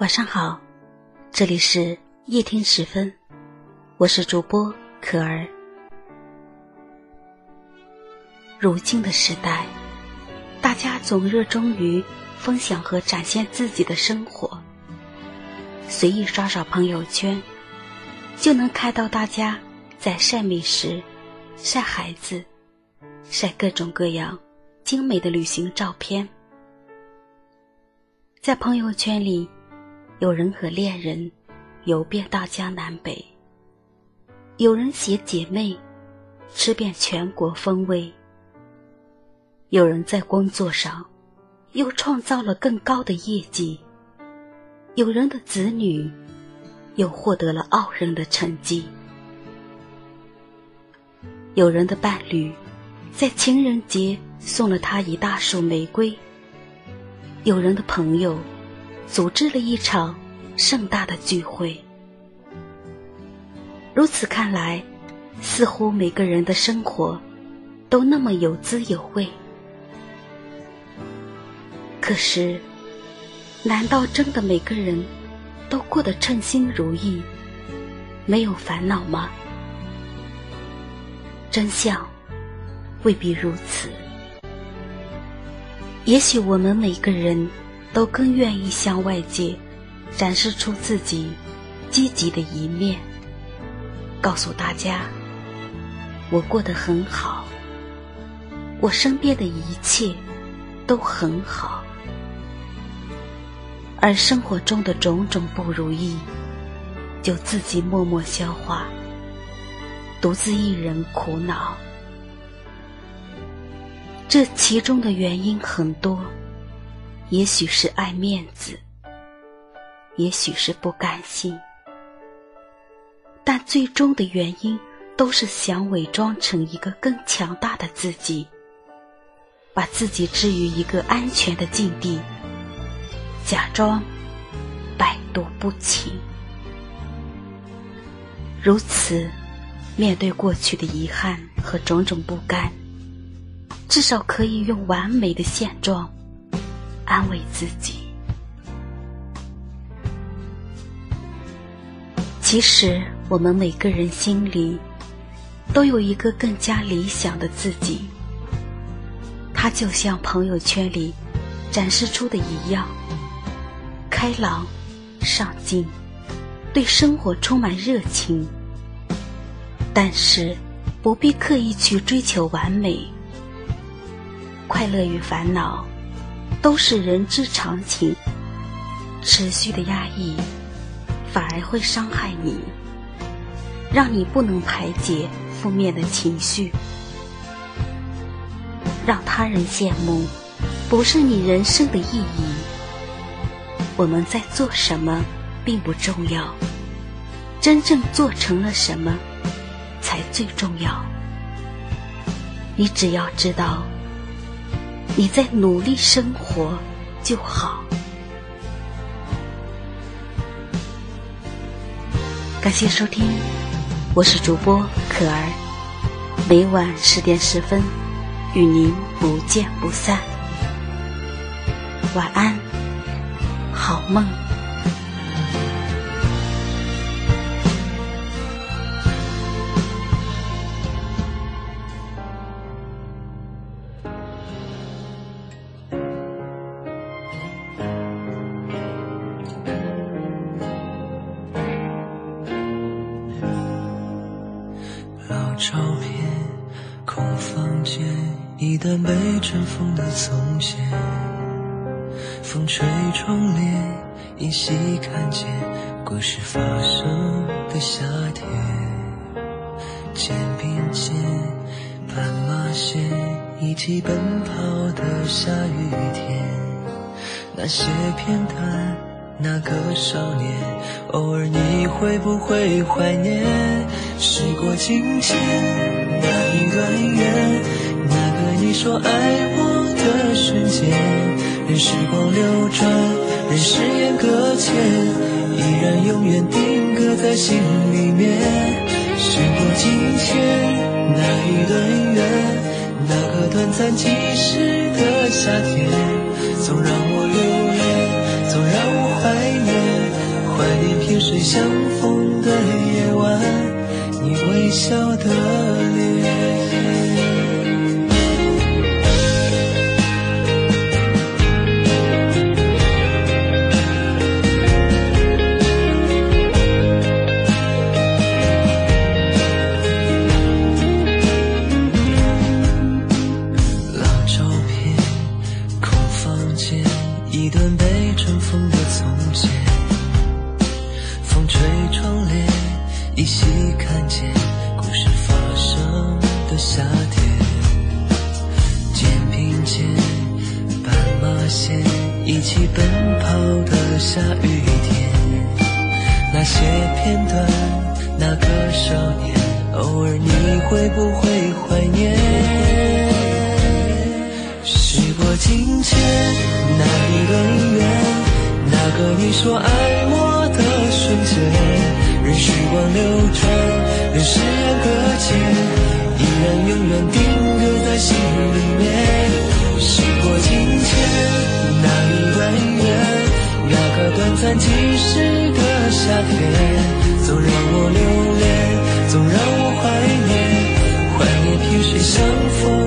晚上好，这里是夜听时分，我是主播可儿。如今的时代，大家总热衷于分享和展现自己的生活，随意刷刷朋友圈，就能看到大家在晒美食、晒孩子、晒各种各样精美的旅行照片，在朋友圈里。有人和恋人游遍大江南北，有人携姐妹吃遍全国风味，有人在工作上又创造了更高的业绩，有人的子女又获得了傲人的成绩，有人的伴侣在情人节送了他一大束玫瑰，有人的朋友。组织了一场盛大的聚会。如此看来，似乎每个人的生活都那么有滋有味。可是，难道真的每个人都过得称心如意，没有烦恼吗？真相未必如此。也许我们每个人。都更愿意向外界展示出自己积极的一面，告诉大家我过得很好，我身边的一切都很好，而生活中的种种不如意，就自己默默消化，独自一人苦恼。这其中的原因很多。也许是爱面子，也许是不甘心，但最终的原因都是想伪装成一个更强大的自己，把自己置于一个安全的境地，假装百毒不侵。如此，面对过去的遗憾和种种不甘，至少可以用完美的现状。安慰自己。其实，我们每个人心里都有一个更加理想的自己，他就像朋友圈里展示出的一样，开朗、上进，对生活充满热情。但是，不必刻意去追求完美，快乐与烦恼。都是人之常情，持续的压抑反而会伤害你，让你不能排解负面的情绪，让他人羡慕，不是你人生的意义。我们在做什么并不重要，真正做成了什么才最重要。你只要知道。你在努力生活就好。感谢收听，我是主播可儿，每晚十点十分与您不见不散。晚安，好梦。一段被尘封的从前。风吹窗帘，依稀看见故事发生的夏天。肩并肩，斑马线，一起奔跑的下雨天。那些片段。那个少年，偶尔你会不会怀念？时过境迁，说爱我的瞬间，任时光流转，任誓言搁浅，依然永远定格在心里面。时过境迁，那一段缘，那个短暂即逝的夏天，总让我留恋，总让我怀念，怀念萍水相逢的夜晚，你微笑的脸。吹窗帘，依稀看见故事发生的夏天。肩并肩，斑马线，一起奔跑的下雨天。那些片段，那个少年，偶尔你会不会怀念？时过境迁，那一段姻缘，那个你说爱我的。瞬间，任时光流转，任誓言搁浅，依然永远定格在心里面。时过境迁，那一段缘，那个短暂即逝的夏天，总让我留恋，总让我怀念，怀念萍水相逢。